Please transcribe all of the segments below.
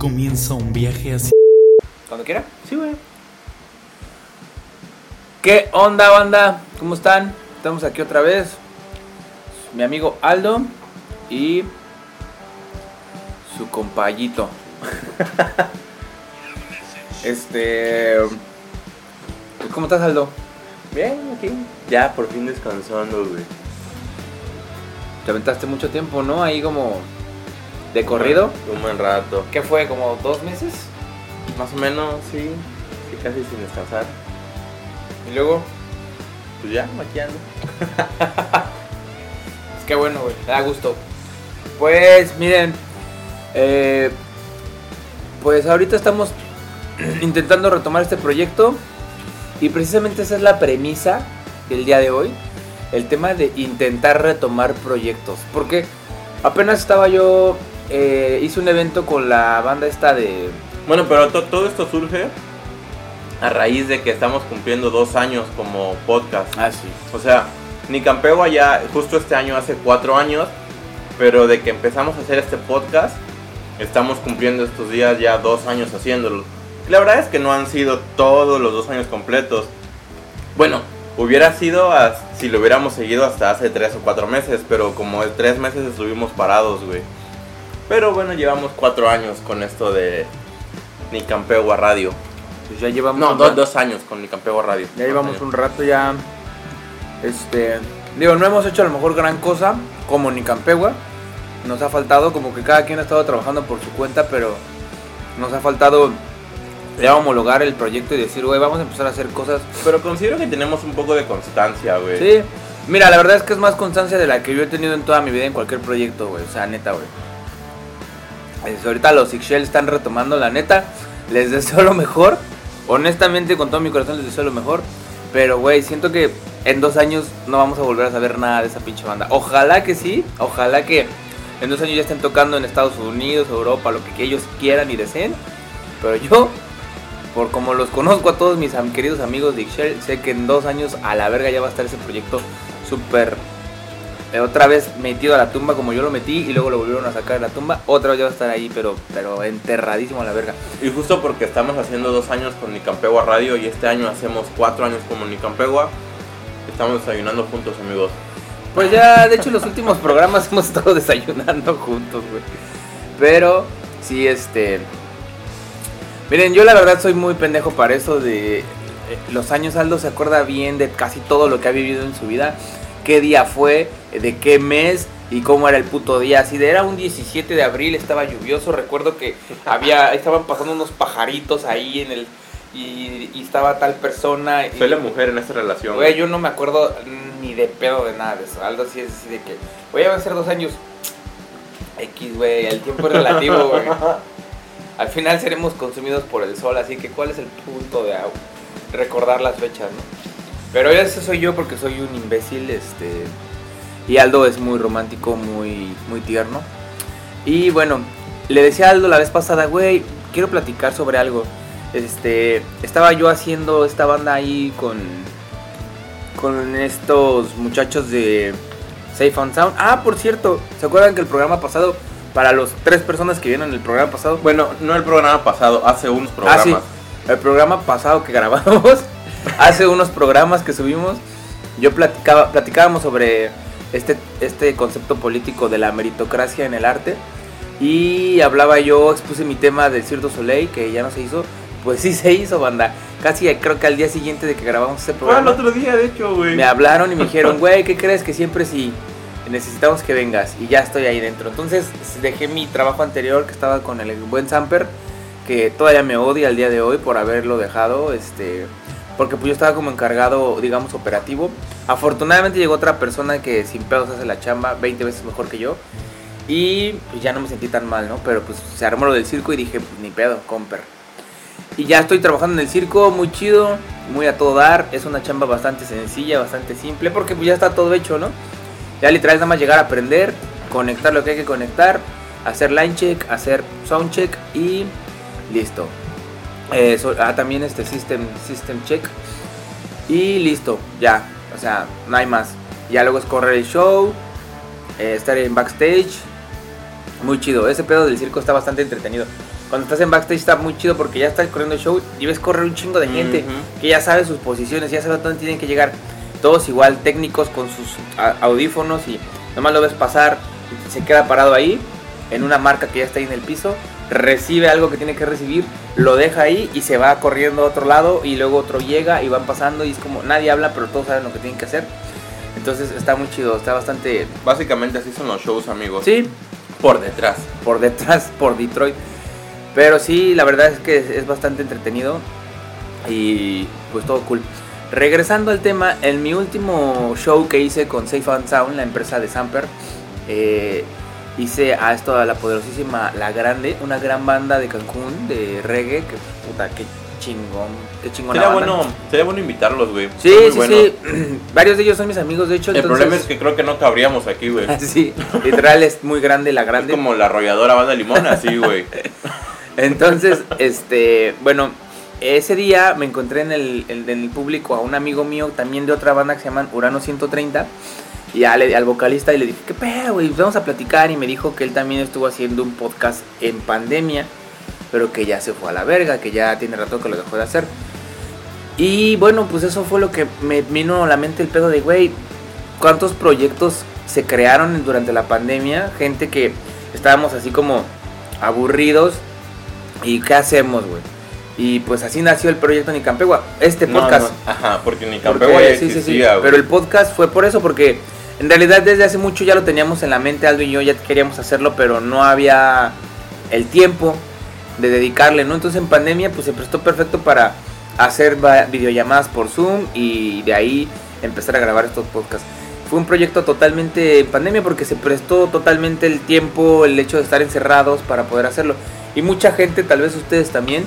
comienza un viaje así. Cuando quiera. Sí, güey. ¿Qué onda, banda? ¿Cómo están? Estamos aquí otra vez. Mi amigo Aldo y su compayito. este. ¿Cómo estás, Aldo? Bien, aquí. Ya por fin descansando, güey. Te aventaste mucho tiempo, ¿no? Ahí como de corrido. Un buen rato. ¿Qué fue? ¿Como dos meses? Más o menos, sí. Sí, casi sin descansar. Y luego. Pues ya, maquillando. Es que bueno, güey, da gusto. Pues miren, eh, pues ahorita estamos intentando retomar este proyecto y precisamente esa es la premisa del día de hoy, el tema de intentar retomar proyectos, porque apenas estaba yo, eh, hice un evento con la banda esta de... Bueno, pero to- todo esto surge a raíz de que estamos cumpliendo dos años como podcast. Ah, sí. O sea, Nicampegua ya justo este año hace cuatro años, pero de que empezamos a hacer este podcast, estamos cumpliendo estos días ya dos años haciéndolo. La verdad es que no han sido todos los dos años completos. Bueno, hubiera sido as- si lo hubiéramos seguido hasta hace tres o cuatro meses, pero como tres meses estuvimos parados, güey. Pero bueno, llevamos cuatro años con esto de Nicampegua Radio. Pues ya llevamos... No, un dos, dos años con Nicampegua Radio. Ya llevamos años. un rato ya. Este. Digo, no hemos hecho a lo mejor gran cosa como Nicampegua. Nos ha faltado, como que cada quien ha estado trabajando por su cuenta, pero nos ha faltado ya homologar el proyecto y decir, güey, vamos a empezar a hacer cosas. Pero considero que tenemos un poco de constancia, güey. Sí, mira, la verdad es que es más constancia de la que yo he tenido en toda mi vida en cualquier proyecto, güey. O sea, neta, güey. Ahorita los Ixchel están retomando, la neta. Les deseo lo mejor. Honestamente, con todo mi corazón les deseo lo mejor. Pero, güey, siento que en dos años no vamos a volver a saber nada de esa pinche banda. Ojalá que sí. Ojalá que en dos años ya estén tocando en Estados Unidos, Europa, lo que, ellos quieran y deseen. Pero yo, por como los conozco a todos mis queridos amigos de Ixchel, sé que en dos años a la verga ya va a estar ese proyecto súper otra vez metido a la tumba como yo lo metí y luego lo volvieron a sacar de la tumba. Otra vez ya va a estar ahí, pero, pero enterradísimo a la verga. Y justo porque estamos haciendo dos años con Nicampegua Radio y este año hacemos cuatro años como Nicampegua, estamos desayunando juntos, amigos. Pues ya, de hecho, los últimos programas hemos estado desayunando juntos, güey. Pero, sí, este. Miren, yo la verdad soy muy pendejo para eso de. eh, Los años Aldo se acuerda bien de casi todo lo que ha vivido en su vida. Qué día fue, de qué mes y cómo era el puto día. Así de era un 17 de abril, estaba lluvioso. Recuerdo que había estaban pasando unos pajaritos ahí en el. Y, y estaba tal persona. y- Soy la mujer en esta relación. Güey, yo no me acuerdo ni de pedo de nada de eso. Algo así es así de que, van a ser dos años. X, güey, el tiempo es relativo, güey. Al final seremos consumidos por el sol, así que ¿cuál es el punto de recordar las fechas, no? Pero ese soy yo porque soy un imbécil, este... Y Aldo es muy romántico, muy, muy tierno. Y bueno, le decía a Aldo la vez pasada, güey, quiero platicar sobre algo. Este, estaba yo haciendo esta banda ahí con con estos muchachos de Safe and Sound. Ah, por cierto, ¿se acuerdan que el programa pasado para los tres personas que vieron el programa pasado? Bueno, no el programa pasado, hace unos programas. Ah, sí. El programa pasado que grabamos, hace unos programas que subimos, yo platicaba, platicábamos sobre este, este concepto político de la meritocracia en el arte. Y hablaba yo, expuse mi tema del Cirque du Soleil, que ya no se hizo. Pues sí se hizo, banda. Casi creo que al día siguiente de que grabamos ese Fue el programa. otro día, de hecho, güey. Me hablaron y me dijeron, güey, ¿qué crees? Que siempre sí necesitamos que vengas. Y ya estoy ahí dentro. Entonces dejé mi trabajo anterior que estaba con el buen Samper, que todavía me odia al día de hoy por haberlo dejado. Este, porque pues yo estaba como encargado, digamos, operativo. Afortunadamente llegó otra persona que sin pedos hace la chamba 20 veces mejor que yo. Y pues ya no me sentí tan mal, ¿no? Pero pues se armó lo del circo y dije, pues ni pedo, comper. Y ya estoy trabajando en el circo, muy chido, muy a todo dar. Es una chamba bastante sencilla, bastante simple, porque pues ya está todo hecho, ¿no? Ya literal nada más llegar a aprender, conectar lo que hay que conectar, hacer line check, hacer sound check y listo. Eh, so- ah, también este system, system check y listo, ya. O sea, no hay más. Ya luego es correr el show, eh, estar en backstage. Muy chido. Ese pedo del circo está bastante entretenido. cuando estás en backstage está muy chido porque ya estás corriendo el show y ves correr un chingo de gente que ya sabe sus posiciones, ya sabe dónde tienen que llegar. Todos igual técnicos con sus audífonos y nomás lo ves pasar, se queda parado ahí en una marca que ya está ahí en el piso, recibe algo que tiene que recibir, lo deja ahí y se va corriendo a otro lado y luego otro llega y van pasando y es como nadie habla pero todos saben lo que tienen que hacer. Entonces está muy chido, está bastante... Básicamente así son los shows, amigos. Sí, Por detrás. por detrás, por Detroit. Pero sí, la verdad es que es, es bastante entretenido y pues todo cool. Regresando al tema, en mi último show que hice con Safe and Sound, la empresa de Samper, eh, hice a esto a la poderosísima La Grande, una gran banda de Cancún de reggae, que puta, qué chingón, qué chingón. Sería bueno, sería bueno invitarlos, güey. Sí, sí, sí. Varios de ellos son mis amigos, de hecho. El entonces- problema es que creo que no cabríamos aquí, güey. sí, literal es muy grande La Es Grande. como la arrolladora banda limón, así, güey. Entonces, este, bueno, ese día me encontré en el, en el público a un amigo mío también de otra banda que se llaman Urano 130 y al, al vocalista y le dije, ¿qué pedo, güey? Vamos a platicar y me dijo que él también estuvo haciendo un podcast en pandemia, pero que ya se fue a la verga, que ya tiene rato que lo dejó de hacer. Y bueno, pues eso fue lo que me vino a la mente el pedo de, güey, ¿cuántos proyectos se crearon durante la pandemia? Gente que estábamos así como aburridos ¿Y qué hacemos, güey? Y pues así nació el proyecto Nicampegua. Este No, podcast. no, Ajá, porque ni Porque- Campegua ya sí, sí, sí. existía, güey. Pero el podcast fue por eso, porque en realidad desde hace mucho ya lo teníamos en la mente, Aldo y yo ya queríamos hacerlo, pero no había el tiempo de dedicarle, ¿no? Entonces en pandemia pues se prestó perfecto para hacer videollamadas por Zoom y de ahí empezar a grabar estos podcasts. Fue un proyecto totalmente en pandemia porque se prestó totalmente el tiempo, el hecho de estar encerrados para poder hacerlo. Y mucha gente, tal vez ustedes también,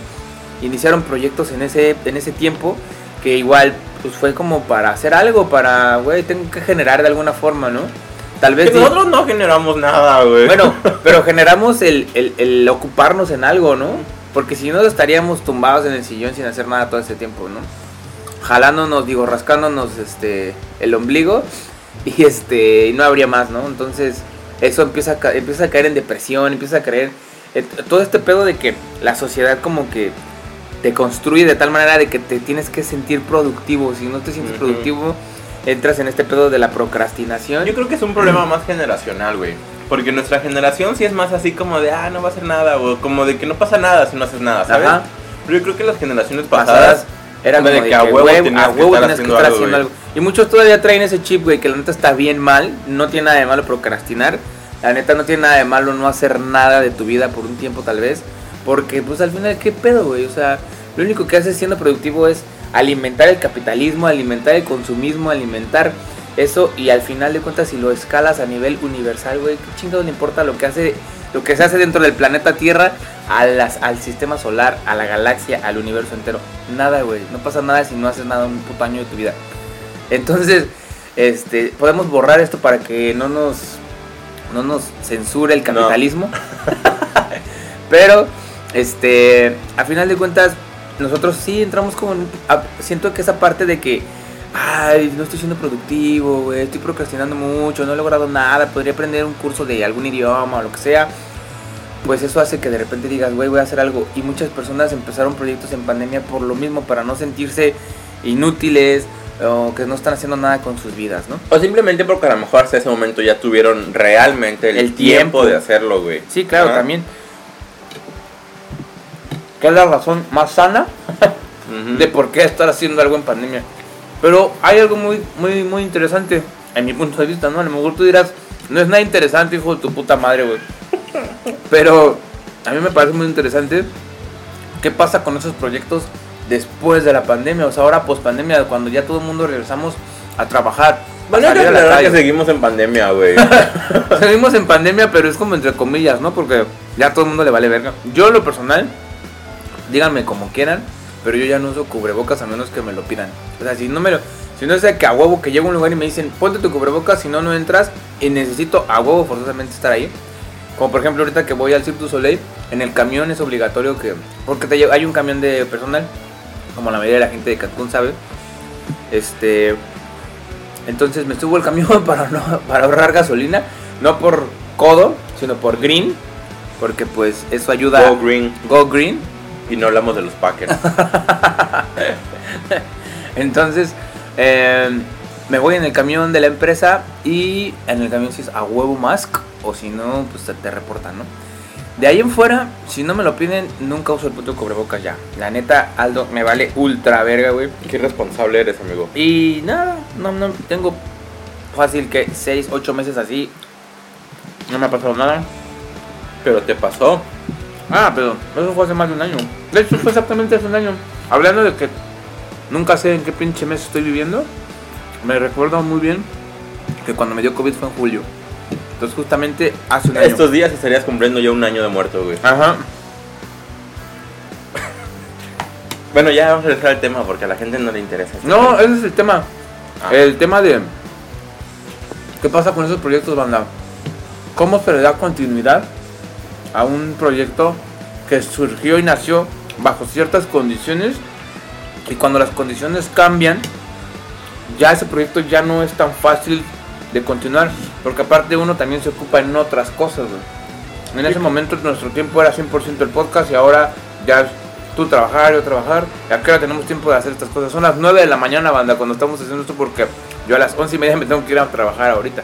iniciaron proyectos en ese, en ese tiempo que igual pues fue como para hacer algo, para, güey, tengo que generar de alguna forma, ¿no? Tal vez... Que nosotros no generamos nada, güey. bueno, pero generamos el, el- el ocuparnos en algo, ¿no? Porque si no estaríamos tumbados en el sillón sin hacer nada todo ese tiempo, ¿no? Jalándonos, digo, rascándonos este el ombligo y este y no habría más, ¿no? Entonces, eso empieza a, empieza a caer en depresión, empieza a caer todo este pedo de que la sociedad como que te construye de tal manera de que te tienes que sentir productivo, si no te sientes productivo, entras en este pedo de la procrastinación. Yo creo que es un problema más generacional, güey. Porque nuestra generación sí es más así como de, ah, no va a hacer nada, o como de que no pasa nada si no haces nada, ¿sabes? Ajá. Pero yo creo que las generaciones pasadas pasadas, era como de que a huevo tenías a que huevo estar tenías que estar algo, haciendo algo. Y muchos todavía traen ese chip, güey, que la neta está bien mal, no tiene nada de malo procrastinar, la neta no tiene nada de malo no hacer nada de tu vida por un tiempo tal vez, porque pues al final qué pedo, güey, o sea, lo único que haces siendo productivo es alimentar el capitalismo, alimentar el consumismo, alimentar eso y al final de cuentas si lo escalas a nivel universal, güey, qué chingados le importa lo que hace lo que se hace dentro del planeta Tierra a las, al sistema solar, a la galaxia, al universo entero. Nada, güey. No pasa nada si no haces nada un puto año de tu vida. Entonces, este, podemos borrar esto para que no nos, no nos censure el capitalismo. Pero, este, a final de cuentas, nosotros sí entramos como... en- a- siento que esa parte de que... Ay, no estoy siendo productivo, güey, estoy procrastinando mucho, no he logrado nada, podría aprender un curso de algún idioma o lo que sea. Pues eso hace que de repente digas, güey, voy a hacer algo. Y muchas personas empezaron proyectos en pandemia por lo mismo, para no sentirse inútiles o que no están haciendo nada con sus vidas, ¿no? o simplemente porque a lo mejor hasta ese momento ya tuvieron realmente el, El tiempo. tiempo. de hacerlo, güey. Sí, claro, Ah. también. Que es la razón más sana de por qué estar haciendo algo en pandemia. Pero hay algo muy, muy, muy interesante, en mi punto de vista, ¿no? A lo mejor tú dirás, no es nada interesante, hijo de tu puta madre, güey. Pero a mí me parece muy interesante qué pasa con esos proyectos después de la pandemia, o sea, ahora post pandemia, cuando ya todo el mundo regresamos a trabajar. a salir a la que seguimos en pandemia, güey. Seguimos en pandemia, pero es como entre comillas, ¿no? Porque ya todo el mundo le vale verga. Yo, en lo personal, díganme como quieran, pero yo ya no uso cubrebocas a menos que me lo pidan. O sea, si no me lo. Si no es de que a huevo que llego a un lugar y me dicen, ponte tu cubrebocas, si no, no entras, y necesito a huevo forzosamente estar ahí. Como por ejemplo, ahorita que voy al Cirque du Soleil, en el camión es obligatorio que. Porque te hay un camión de personal, como la mayoría de la gente de Cancún sabe. Este. Entonces me subo al camión para, no, para ahorrar gasolina, no por codo, sino por green, porque pues eso ayuda. Go Green. Go Green. Y no hablamos de los Packers. Entonces, eh, me voy en el camión de la empresa y en el camión si es a huevo mask o si no, pues te, te reportan, ¿no? De ahí en fuera, si no me lo piden, nunca uso el puto cubrebocas ya. La neta, Aldo, me vale ultra verga, güey. Qué irresponsable eres, amigo. Y nada, no, no, tengo fácil que 6, 8 meses así. No me ha pasado nada. Pero te pasó. Ah, pero eso fue hace más de un año. De hecho, fue exactamente hace un año. Hablando de que nunca sé en qué pinche mes estoy viviendo, me recuerdo muy bien que cuando me dio COVID fue en julio. Entonces, justamente hace un año. Estos días estarías cumpliendo ya un año de muerto, güey. Ajá. Bueno, ya vamos a regresar al tema porque a la gente no le interesa. este No, tema. ese es el tema. Ah. El tema de. ¿Qué pasa con esos proyectos, banda? ¿Cómo se le da continuidad a un proyecto que surgió y nació bajo ciertas condiciones? Y cuando las condiciones cambian, ya ese proyecto ya no es tan fácil de continuar. Porque aparte uno también se ocupa en otras cosas. En ese momento nuestro tiempo era 100% el podcast y ahora ya tú trabajar, yo trabajar. Y acá tenemos tiempo de hacer estas cosas. Son las 9 de la mañana, banda, cuando estamos haciendo esto porque yo a las 11 y media me tengo que ir a trabajar ahorita.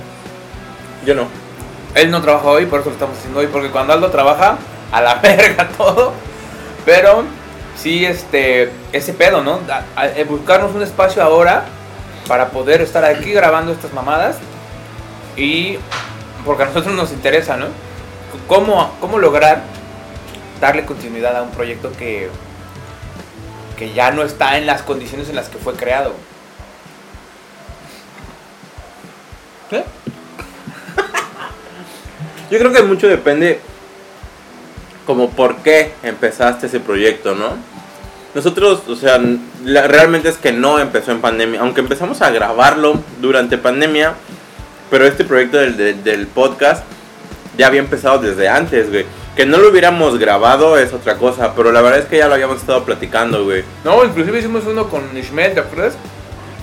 Yo no. Él no trabaja hoy, por eso lo estamos haciendo hoy, porque cuando Aldo trabaja, a la verga todo. Pero sí, este, ese pedo, ¿no? Eh, buscarnos un espacio ahora para poder estar aquí grabando estas mamadas. Y porque a nosotros nos interesa, ¿no? ¿Cómo, cómo lograr darle continuidad a un proyecto que, que ya no está en las condiciones en las que fue creado? ¿Qué? Yo creo que mucho depende como por qué empezaste ese proyecto, ¿no? Nosotros, o sea, la- realmente es que no empezó en pandemia, aunque empezamos a grabarlo durante pandemia, pero este proyecto del, del- del podcast ya había empezado desde antes, güey. Que no lo hubiéramos grabado es otra cosa, pero la verdad es que ya lo habíamos estado platicando, güey. No, inclusive hicimos uno con Ishmael, ¿te acuerdas?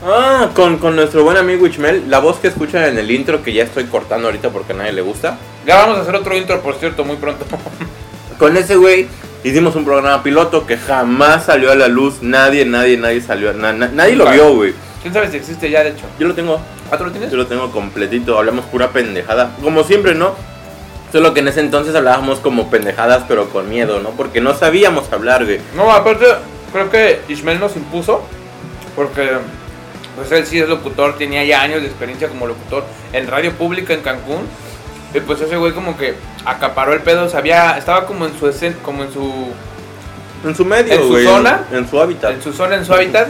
Ah, con, con nuestro buen amigo Ishmael, la voz que escuchan en el intro, que ya estoy cortando ahorita porque a nadie le gusta. Ya vamos a hacer otro intro, por cierto, muy pronto. Con ese güey hicimos un programa piloto que jamás salió a la luz. Nadie, nadie, nadie salió. na- na- nadie lo vio, güey. ¿Quién sabe si existe ya, de hecho? Yo lo tengo. ¿Ah, tú lo tienes? Yo lo tengo completito. Hablamos pura pendejada. Como siempre, ¿no? Solo que en ese entonces hablábamos como pendejadas, pero con miedo, ¿no? Porque no sabíamos hablar, güey. No, aparte, creo que Ishmael nos impuso, porque pues él sí es locutor, tenía ya años de experiencia como locutor en radio pública en Cancún. Y pues ese güey como que acaparó el pedo, sabía, estaba como en su como en su En su medio, ¿En su güey. zona? En su hábitat. en su zona, en su hábitat,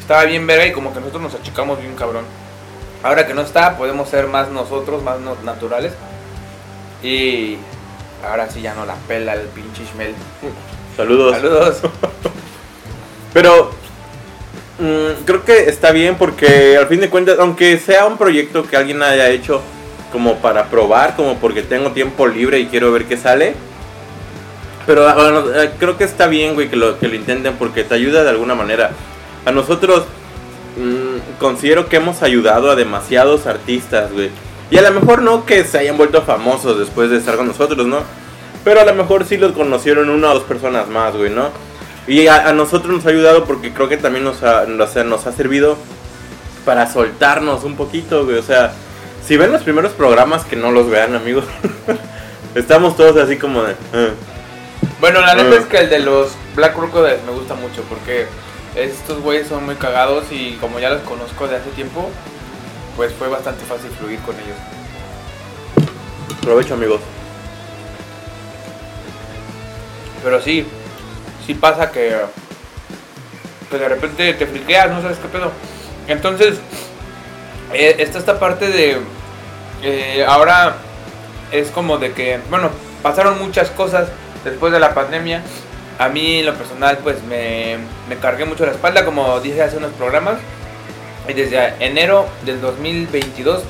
estaba bien verga y como que nosotros nos achicamos bien cabrón. Ahora que no está, podemos ser más nosotros, más no- naturales. Y ahora sí ya no la pela el pinche Ishmael. Saludos. Saludos. Pero mm, creo que está bien porque al fin de cuentas, aunque sea un proyecto que alguien haya hecho como para probar, como porque tengo tiempo libre y quiero ver qué sale. Pero ah, bueno, eh, creo que está bien, güey, que lo, que lo intenten porque te ayuda de alguna manera. A nosotros mm, considero que hemos ayudado a demasiados artistas, güey. Y a lo mejor no que se hayan vuelto famosos después de estar con nosotros, ¿no? Pero a lo mejor sí los conocieron una o dos personas más, güey, ¿no? Y a, a nosotros nos ha ayudado porque creo que también nos ha, sea, nos ha servido para soltarnos un poquito, güey. O sea, si ven los primeros programas, que no los vean, amigos. Estamos todos así como de... "Ah". Bueno, la neta Ah. es que el de los Black Crocodiles me gusta mucho porque estos güeyes son muy cagados y como ya los conozco de hace tiempo, pues fue bastante fácil fluir con ellos. Provecho, amigos. Pero sí, sí pasa que, que de repente te friqueas, no sabes qué pedo. Entonces, eh, está esta parte de, eh, ahora es como de que, bueno, pasaron muchas cosas después de la pandemia. A mí, lo personal, pues me, me cargué mucho la espalda, como dije hace unos programas. Y desde enero del 2022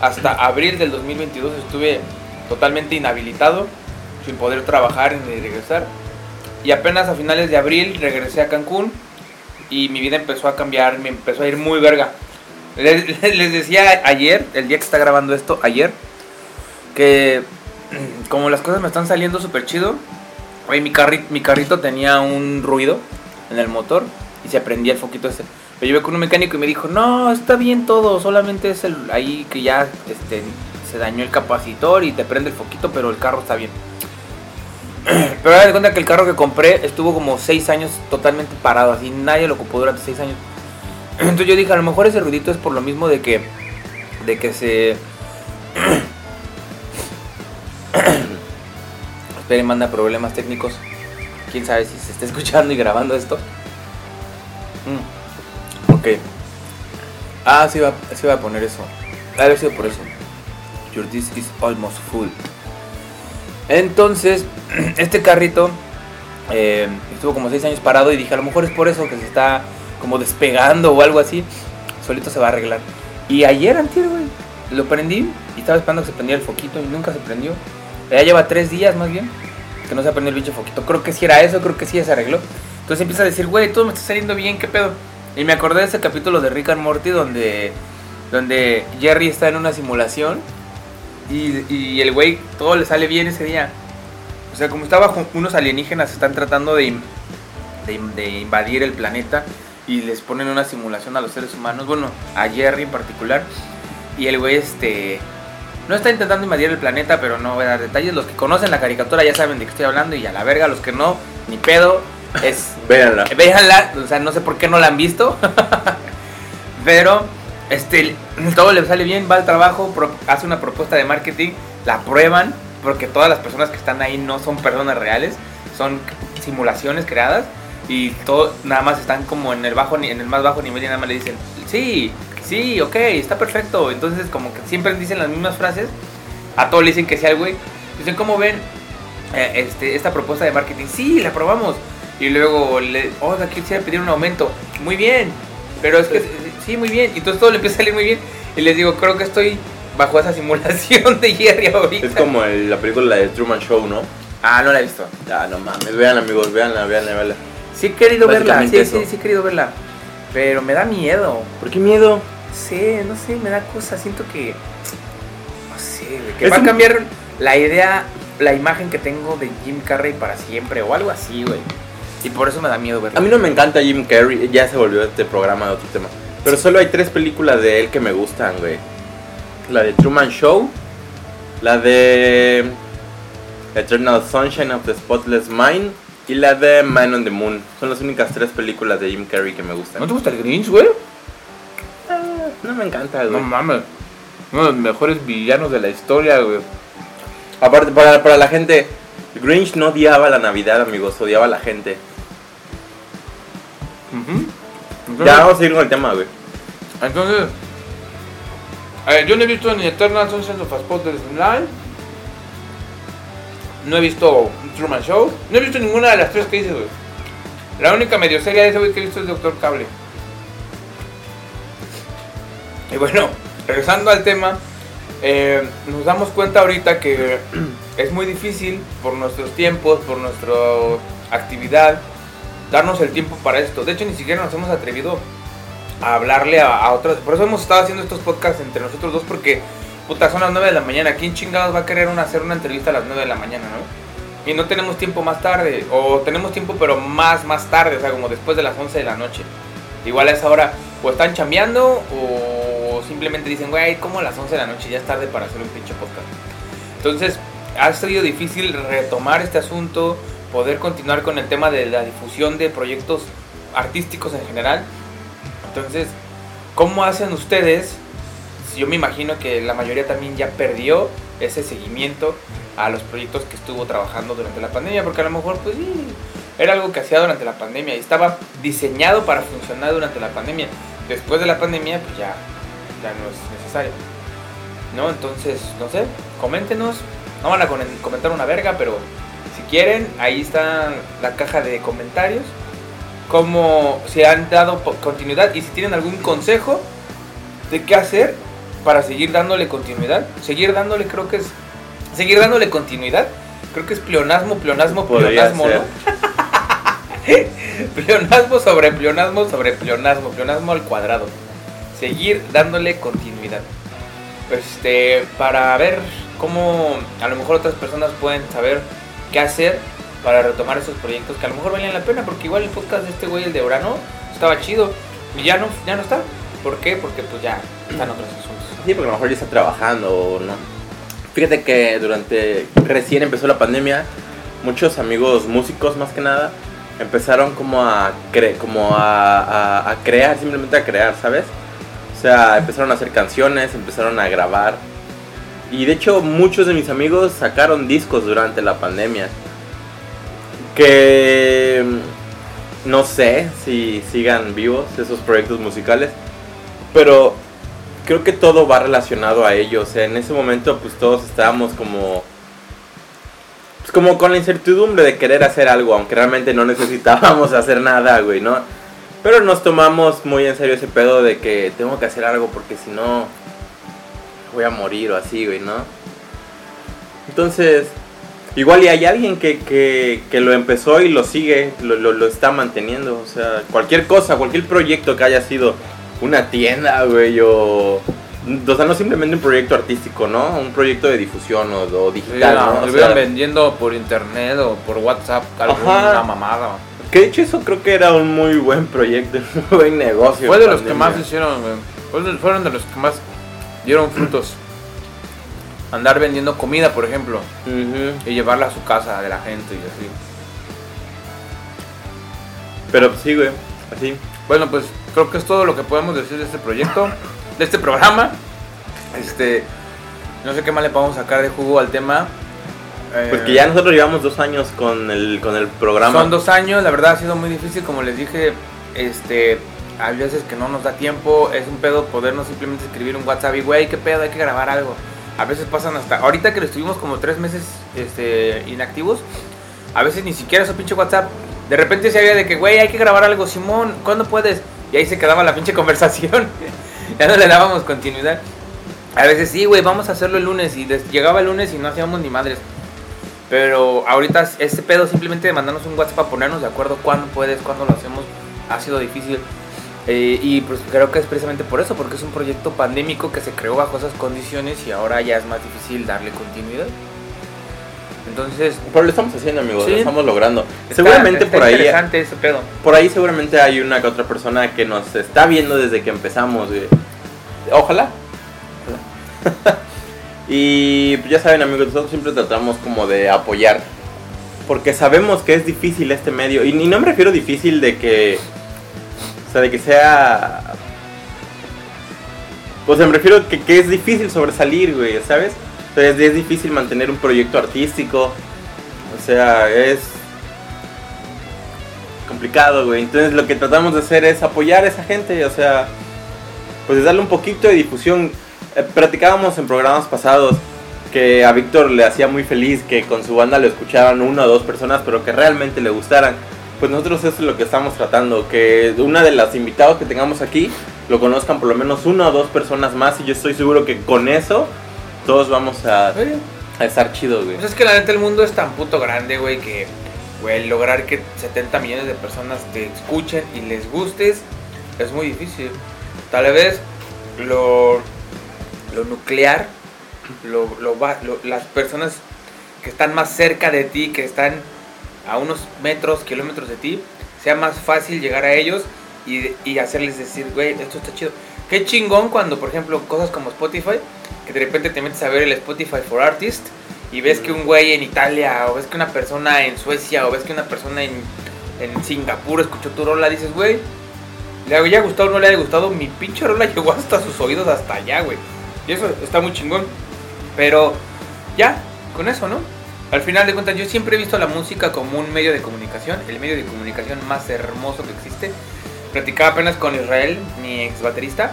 hasta abril del 2022 estuve totalmente inhabilitado, sin poder trabajar ni regresar. Y apenas a finales de abril regresé a Cancún y mi vida empezó a cambiar, me empezó a ir muy verga. Les, decía ayer, el día que está grabando esto, ayer, que como las cosas me están saliendo súper chido, güey, mi, carri- mi carrito tenía un ruido en el motor y se prendía el foquito ese. Lo llevé con un mecánico y me dijo, no, está bien todo, solamente es el ahí que ya este, se dañó el capacitor y te prende el foquito, pero el carro está bien. Pero haz de cuenta que el carro que compré estuvo como 6 años totalmente parado, así nadie lo ocupó durante 6 años. Entonces yo dije, a lo mejor ese ruidito es por lo mismo de que, de que se... Esperen, manda problemas técnicos. Quién sabe si se está escuchando y grabando esto. Mm, Ok. Ah, sí va, sí va a poner eso. De haber sido por eso. Your disc is almost full. Entonces, este carrito eh, estuvo como 6 años parado y dije, a lo mejor es por eso que se está como despegando o algo así. Solito se va a arreglar. Y ayer, antier, güey, lo prendí y estaba esperando que se prendiera el foquito y nunca se prendió. Ya lleva 3 días más bien que no se ha prendido el bicho foquito. Creo que sí era eso, creo que sí se arregló. Entonces empieza a decir, güey, todo me está saliendo bien, ¿qué pedo? Y me acordé de ese capítulo de Rick and Morty donde, donde Jerry está en una simulación y, y el güey todo le sale bien ese día. O sea, como estaba unos alienígenas están tratando de, de, de invadir el planeta y les ponen una simulación a los seres humanos, bueno, a Jerry en particular. Y el güey este no está intentando invadir el planeta, pero no voy a dar detalles. Los que conocen la caricatura ya saben de qué estoy hablando y a la verga, los que no, ni pedo, es Véanla. Véanla, o sea, no sé por qué no la han visto. Pero este todo le sale bien, va al trabajo, pro- hace una propuesta de marketing, la prueban, porque todas las personas que están ahí no son personas reales, son simulaciones creadas y todo nada más están como en el bajo en el más bajo nivel y nada más le dicen, "Sí, sí, ok, está perfecto." Entonces como que siempre dicen las mismas frases, a todos le dicen que sí al güey. Dicen, "¿Cómo ven eh, este, esta propuesta de marketing?" "Sí, la probamos." Y luego le, oiga, quisiera pedir un aumento. Muy bien, pero es que sí, muy bien. Y entonces todo le empieza a salir muy bien. Y les digo, creo que estoy bajo esa simulación de Jerry ahorita. Es como el- la película de Truman Show, ¿no? Ah, no la he visto. Ah, no mames, vean amigos, veanla, veanla, veanla. Sí he querido verla, sí, sí, sí he querido verla. Pero me da miedo. ¿Por qué miedo? Sé, no sé, me da cosa. Siento que. No sé, güey, que Es va a cambiar la idea, la imagen que tengo de Jim Carrey para siempre o algo así, güey. Y por eso me da miedo verla. A mí no me encanta Jim Carrey, ya se volvió este programa de otro tema. Pero solo hay tres películas de él que me gustan, güey. La de Truman Show, la de Eternal Sunshine of the Spotless Mind y la de Man on the Moon. Son las únicas tres películas de Jim Carrey que me gustan. ¿No te gusta el Grinch, güey? Ah, no me encanta, No güey. mames. Uno de los mejores villanos de la historia, güey. Aparte, para, para la gente, Grinch no odiaba la Navidad, amigos, odiaba a la gente. Ya vamos a ir con el tema, güey. Entonces, a ver, yo no he visto ni Eternal Sunshine of a Spotless Mind. No he visto Truman Show. No he visto ninguna de las tres que dices, güey. La única medio seria de ese güey que he visto es Doctor Cable. Y bueno, regresando al tema, eh, nos damos cuenta ahorita que es muy difícil por nuestros tiempos, por nuestra actividad, darnos el tiempo para esto. De hecho, ni siquiera nos hemos atrevido a hablarle a, a otras. Por eso hemos estado haciendo estos podcasts entre nosotros dos, porque, puta, son las 9 de la mañana. ¿Quién chingados va a querer hacer una entrevista a las 9 de la mañana, no? Y no tenemos tiempo más tarde, o tenemos tiempo, pero más, más tarde, o sea, como después de las 11 de la noche. Igual a esa hora, o están chambeando, o simplemente dicen, güey, como a las 11 de la noche, ya es tarde para hacer un pinche podcast. Entonces, ha sido difícil retomar este asunto, poder continuar con el tema de la difusión de proyectos artísticos en general. Entonces, ¿cómo hacen ustedes? Yo me imagino que la mayoría también ya perdió ese seguimiento a los proyectos que estuvo trabajando durante la pandemia, porque a lo mejor pues sí, era algo que hacía durante la pandemia y estaba diseñado para funcionar durante la pandemia. Después de la pandemia pues ya, ya no es necesario. ¿No? Entonces, no sé, coméntenos. No van a comentar una verga, pero si quieren, ahí está la caja de comentarios. Cómo se han dado continuidad y si tienen algún consejo de qué hacer para seguir dándole continuidad. Seguir dándole, creo que es. Seguir dándole continuidad. Creo que es pleonasmo, pleonasmo, Podría pleonasmo, ser. ¿no? pleonasmo sobre pleonasmo sobre pleonasmo, pleonasmo al cuadrado. Seguir dándole continuidad. Este, para ver cómo a lo mejor otras personas pueden saber qué hacer para retomar esos proyectos que a lo mejor valían la pena, porque igual el podcast de este güey, el de Urano, estaba chido y ya no, ya no está. ¿Por qué? Porque pues ya están otros asuntos. Sí, porque a lo mejor ya está trabajando o no. Fíjate que durante, recién empezó la pandemia, muchos amigos músicos más que nada, empezaron como a, cre como a, crear, simplemente a crear, ¿sabes? O sea, empezaron a hacer canciones, empezaron a grabar. Y de hecho muchos de mis amigos sacaron discos durante la pandemia. Que no sé si sigan vivos esos proyectos musicales. Pero creo que todo va relacionado a ello. O sea, en ese momento pues todos estábamos como... Pues como con la incertidumbre de querer hacer algo, aunque realmente no necesitábamos hacer nada, güey, ¿no? Pero nos tomamos muy en serio ese pedo de que tengo que hacer algo porque si no voy a morir o así, güey, ¿no? Entonces, igual y hay alguien que, que, que lo empezó y lo sigue, lo, lo, lo está manteniendo. O sea, cualquier cosa, cualquier proyecto que haya sido una tienda, güey, o... O sea, no simplemente un proyecto artístico, ¿no? Un proyecto de difusión o, o digital, ¿no? estuvieran vendiendo por internet o por WhatsApp alguna Ajá. mamada. que de hecho eso creo que era un muy buen proyecto, un muy buen negocio. Fue de los que más hicieron, güey. Fueron de los que más dieron frutos. Andar vendiendo comida, por ejemplo, y llevarla a su casa de la gente y así. Pero sí, güey, así. Bueno, pues creo que es todo lo que podemos decir de este proyecto, de este programa. Este, no sé qué más le podemos sacar de jugo al tema. Eh, Pues que ya nosotros llevamos dos años con el, con el programa. Son dos años, la verdad ha sido muy difícil, como les dije, este, hay veces que no nos da tiempo, es un pedo podernos simplemente escribir un WhatsApp y güey, qué pedo, hay que grabar algo. A veces pasan hasta, ahorita que lo estuvimos como tres meses este, inactivos, a veces ni siquiera eso pinche WhatsApp. De repente se había de que, güey, hay que grabar algo, Simón, ¿cuándo puedes? Y ahí se quedaba la pinche conversación. ya no le dábamos continuidad. A veces sí, güey, vamos a hacerlo el lunes. Y llegaba el lunes y no hacíamos ni madres. Pero ahorita este pedo simplemente de mandarnos un WhatsApp para ponernos de acuerdo cuándo puedes, cuándo lo hacemos, ha sido difícil. Eh, y pues creo que es precisamente por eso, porque es un proyecto pandémico que se creó bajo esas condiciones y ahora ya es más difícil darle continuidad. Entonces, Pero lo estamos haciendo, amigos, Sí. lo estamos logrando. está- seguramente está por ahí interesante ese pedo. por ahí seguramente hay una que otra persona que nos está viendo desde que empezamos, güey. Ojalá. Ojalá. y pues, ya saben, amigos, nosotros siempre tratamos como de apoyar porque sabemos que es difícil este medio y, y no me refiero difícil de que o sea, de que sea o sea, me refiero que, que es difícil sobresalir, güey, ¿sabes? Sea, es, difícil mantener un proyecto artístico. O sea, es complicado, güey. Entonces lo que tratamos de hacer es apoyar a esa gente, o sea, pues darle un poquito de difusión. Eh, platicábamos en programas pasados que a Víctor le hacía muy feliz que con su banda lo escucharan una o dos personas, pero que realmente le gustaran. Pues nosotros eso es lo que estamos tratando, que una de las invitados que tengamos aquí lo conozcan por lo menos una o dos personas más y yo estoy seguro que con eso todos vamos a, a estar chidos, güey. Pues es que la neta el mundo es tan puto grande, güey, que, güey, lograr que 70 millones de personas te escuchen y les gustes es muy difícil. Tal vez lo, lo nuclear, lo, lo lo- las personas que están más cerca de ti, que están a unos metros, kilómetros de ti, sea más fácil llegar a ellos y, y hacerles decir, güey, esto está chido. Qué chingón cuando, por ejemplo, cosas como Spotify, que de repente te metes a ver el Spotify for Artists y ves que un güey en Italia, o ves que una persona en Suecia, o ves que una persona en, en Singapur escuchó tu rola, dices, güey, le haya gustado o no le haya gustado, mi pinche rola llegó hasta sus oídos, hasta allá, güey. Y eso está muy chingón. Pero ya, con eso, ¿no? Al final de cuentas, yo siempre he visto la música como un medio de comunicación, el medio de comunicación más hermoso que existe. Platicaba apenas con Israel, mi ex baterista,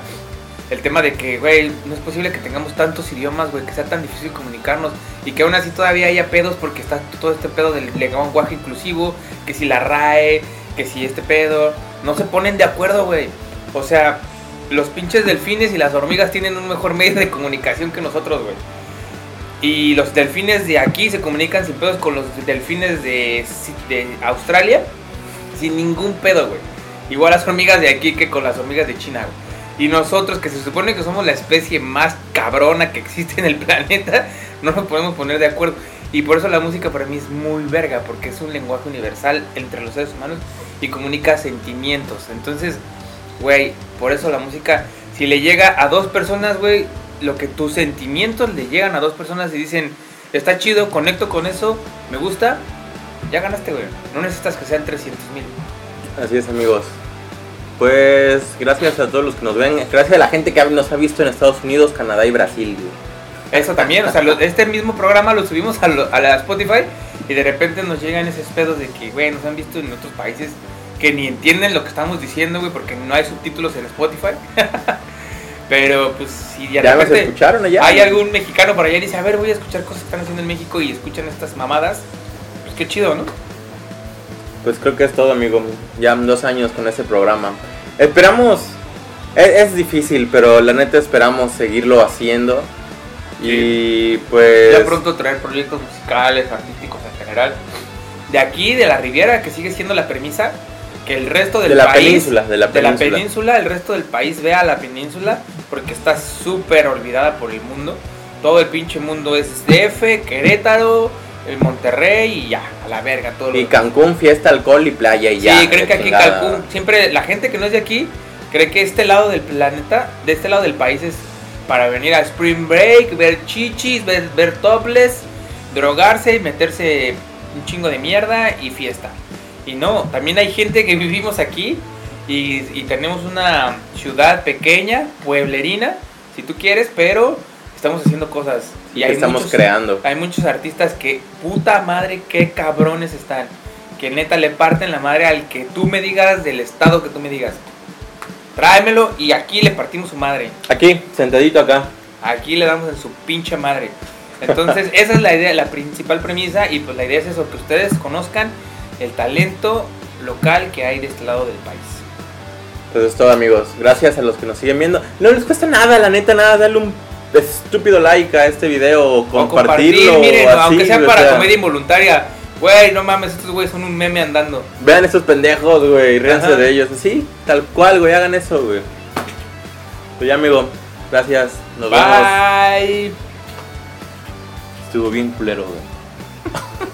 el tema de que, güey, no es posible que tengamos tantos idiomas, güey, que sea tan difícil comunicarnos y que aún así todavía haya pedos porque está todo este pedo del lenguaje inclusivo, que si la RAE, que si este pedo, no se ponen de acuerdo, güey. O sea, los pinches delfines y las hormigas tienen un mejor medio de comunicación que nosotros, güey. Y los delfines de aquí se comunican sin pedos con los delfines de, de Australia sin ningún pedo, güey. Igual las hormigas de aquí que con las hormigas de China, güey. Y nosotros, que se supone que somos la especie más cabrona que existe en el planeta, no nos podemos poner de acuerdo. Y por eso la música para mí es muy verga, porque es un lenguaje universal entre los seres humanos y comunica sentimientos. Entonces, güey, por eso la música, si le llega a dos personas, güey, lo que tus sentimientos le llegan a dos personas y dicen, está chido, conecto con eso, me gusta, ya ganaste, güey. No necesitas que sean 300 mil. Así es, amigos. Pues gracias a todos los que nos ven, gracias a la gente que nos ha visto en Estados Unidos, Canadá y Brasil. güey. Eso también, o sea, lo- este mismo programa lo subimos a, lo- a la Spotify y de repente nos llegan esos pedos de que, güey, nos han visto en otros países que ni entienden lo que estamos diciendo, güey, porque no hay subtítulos en Spotify. Pero pues si de Ya repente escucharon allá. hay algún mexicano por allá y dice, a ver, voy a escuchar cosas que están haciendo en México y escuchan estas mamadas, pues qué chido, ¿no? Pues creo que es todo, amigo. Ya dos años con este programa. Esperamos. Es, es difícil, pero la neta esperamos seguirlo haciendo. Y pues. Ya pronto traer proyectos musicales, artísticos en general. De aquí, de la Riviera, que sigue siendo la premisa, que el resto del de la país... península, de la de la península. península, el resto del país vea la península porque está súper olvidada por el mundo. Todo el pinche mundo es DF, Querétaro, el Monterrey y ya, a la verga todo. lo Y. Cancún, fiesta, alcohol y playa y Sí, ya. creen la que aquí. Cancún, siempre la gente que no es de aquí, cree que este lado del planeta, de este lado del país es para venir a Spring Break, ver chichis, ver, ver topless, drogarse y meterse un chingo de mierda y fiesta. Y no, también hay gente que vivimos aquí y, y tenemos una ciudad pequeña, pueblerina, si tú quieres, pero estamos haciendo cosas. Y hay estamos muchos- creando. hay muchos artistas que, puta madre, qué cabrones están. Que neta le parten la madre al que tú me digas, del estado que tú me digas. Tráemelo y aquí le partimos su madre. Aquí, sentadito acá. Aquí le damos en su pinche madre. Entonces, esa es la idea, la principal premisa. Y pues la idea es eso, que ustedes conozcan el talento local que hay de este lado del país. Pues es todo, amigos. Gracias a los que nos siguen viendo. No les cuesta nada, la neta, nada. Darle un estúpido like a este video o O compartirlo. miren, o así, aunque sea o para sea, comedia involuntaria. Güey, no mames, estos güeyes son un meme andando. Vean estos pendejos, güey. Ríanse de ellos. Sí, tal cual, güey. Hagan eso, güey. Pues ya, amigo. Gracias. Nos vemos. Bye. Estuvo bien culero, güey.